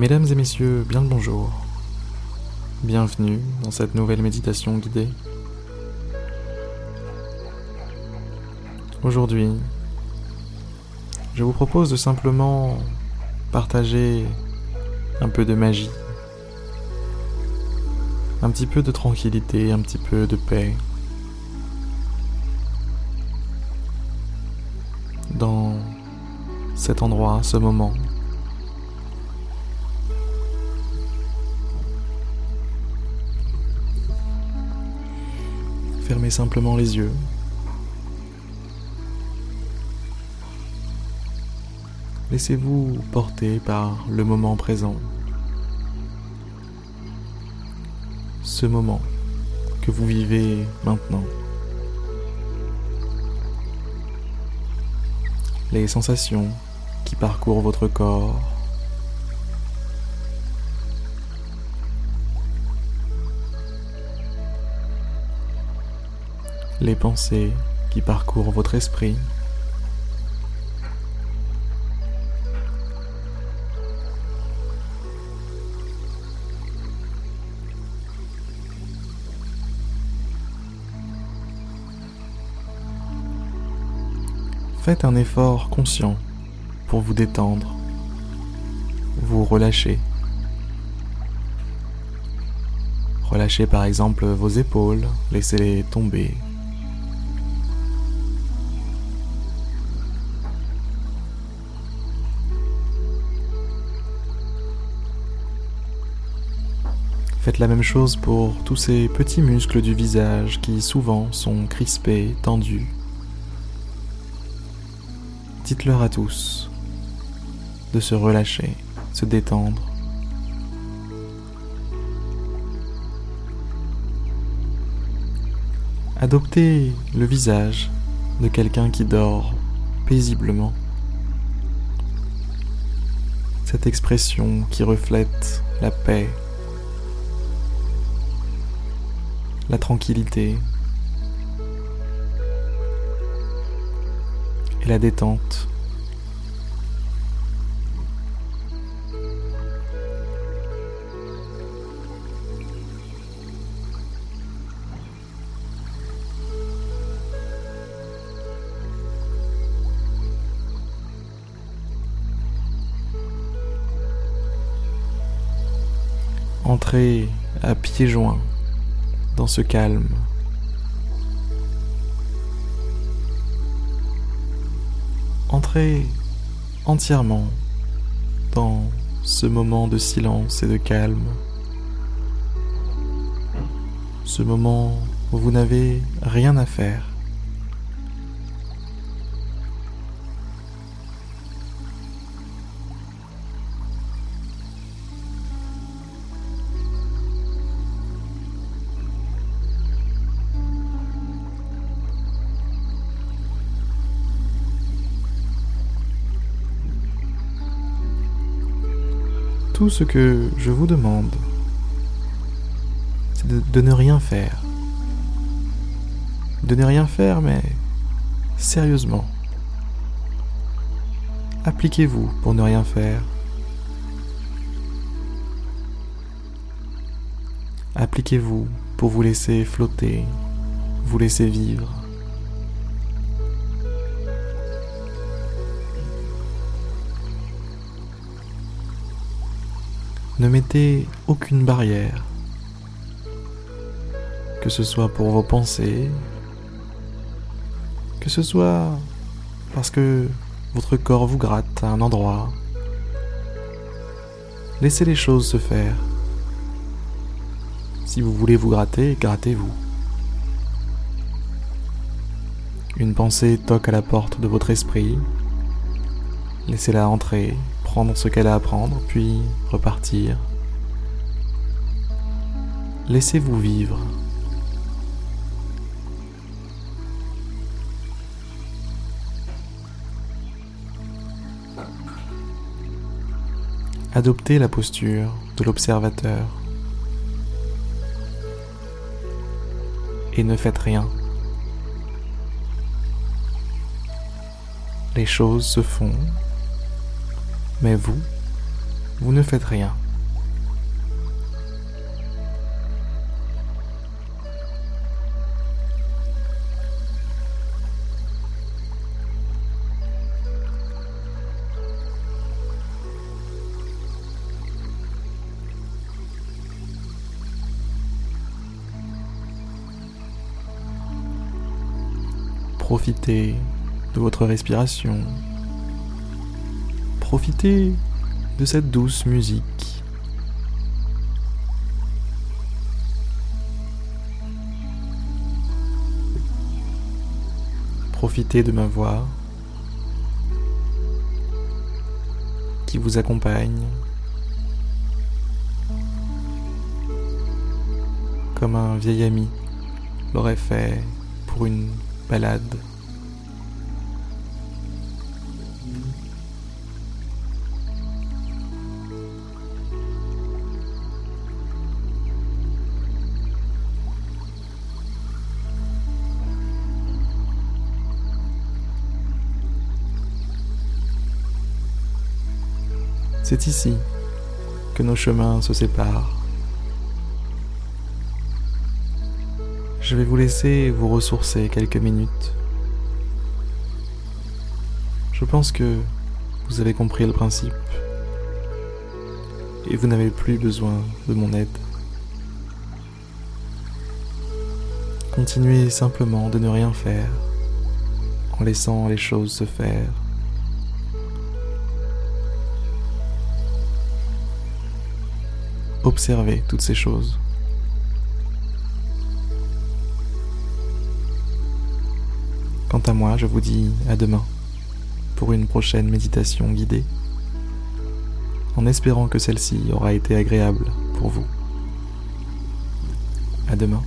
Mesdames et messieurs, bien le bonjour. Bienvenue dans cette nouvelle méditation guidée. Aujourd'hui, je vous propose de simplement partager un peu de magie, un petit peu de tranquillité, un petit peu de paix dans cet endroit, ce moment. Simplement les yeux. Laissez-vous porter par le moment présent. Ce moment que vous vivez maintenant. Les sensations qui parcourent votre corps. Les pensées qui parcourent votre esprit. Faites un effort conscient pour vous détendre, vous relâcher. Relâchez par exemple vos épaules, laissez-les tomber Faites la même chose pour tous ces petits muscles du visage qui souvent sont crispés, tendus. Dites-leur à tous de se relâcher, se détendre. Adoptez le visage de quelqu'un qui dort paisiblement. Cette expression qui reflète la paix la tranquillité et la détente. Entrez à pieds joints dans ce calme. Entrez entièrement dans ce moment de silence et de calme. Ce moment où vous n'avez rien à faire. Tout ce que je vous demande, c'est de, ne rien faire. De ne rien faire, mais sérieusement. Appliquez-vous pour ne rien faire. Appliquez-vous pour vous laisser flotter, vous laisser vivre. Ne mettez aucune barrière, que ce soit pour vos pensées, que ce soit parce que votre corps vous gratte à un endroit. Laissez les choses se faire. Si vous voulez vous gratter, grattez-vous. Une pensée toque à la porte de votre esprit. Laissez-la entrer prendre ce qu'elle a à prendre, puis repartir. Laissez-vous vivre. Adoptez la posture de l'observateur et ne faites rien. Les choses se font mais vous, vous ne faites rien. Profitez de votre respiration. Profitez de cette douce musique. Profitez de ma voix qui vous accompagne comme un vieil ami l'aurait fait pour une balade. C'est ici que nos chemins se séparent. Je vais vous laisser vous ressourcer quelques minutes. Je pense que vous avez compris le principe et vous n'avez plus besoin de mon aide. Continuez simplement de ne rien faire en laissant les choses se faire. Observez toutes ces choses. Quant à moi, je vous dis à demain pour une prochaine méditation guidée, en espérant que celle-ci aura été agréable pour vous. À demain.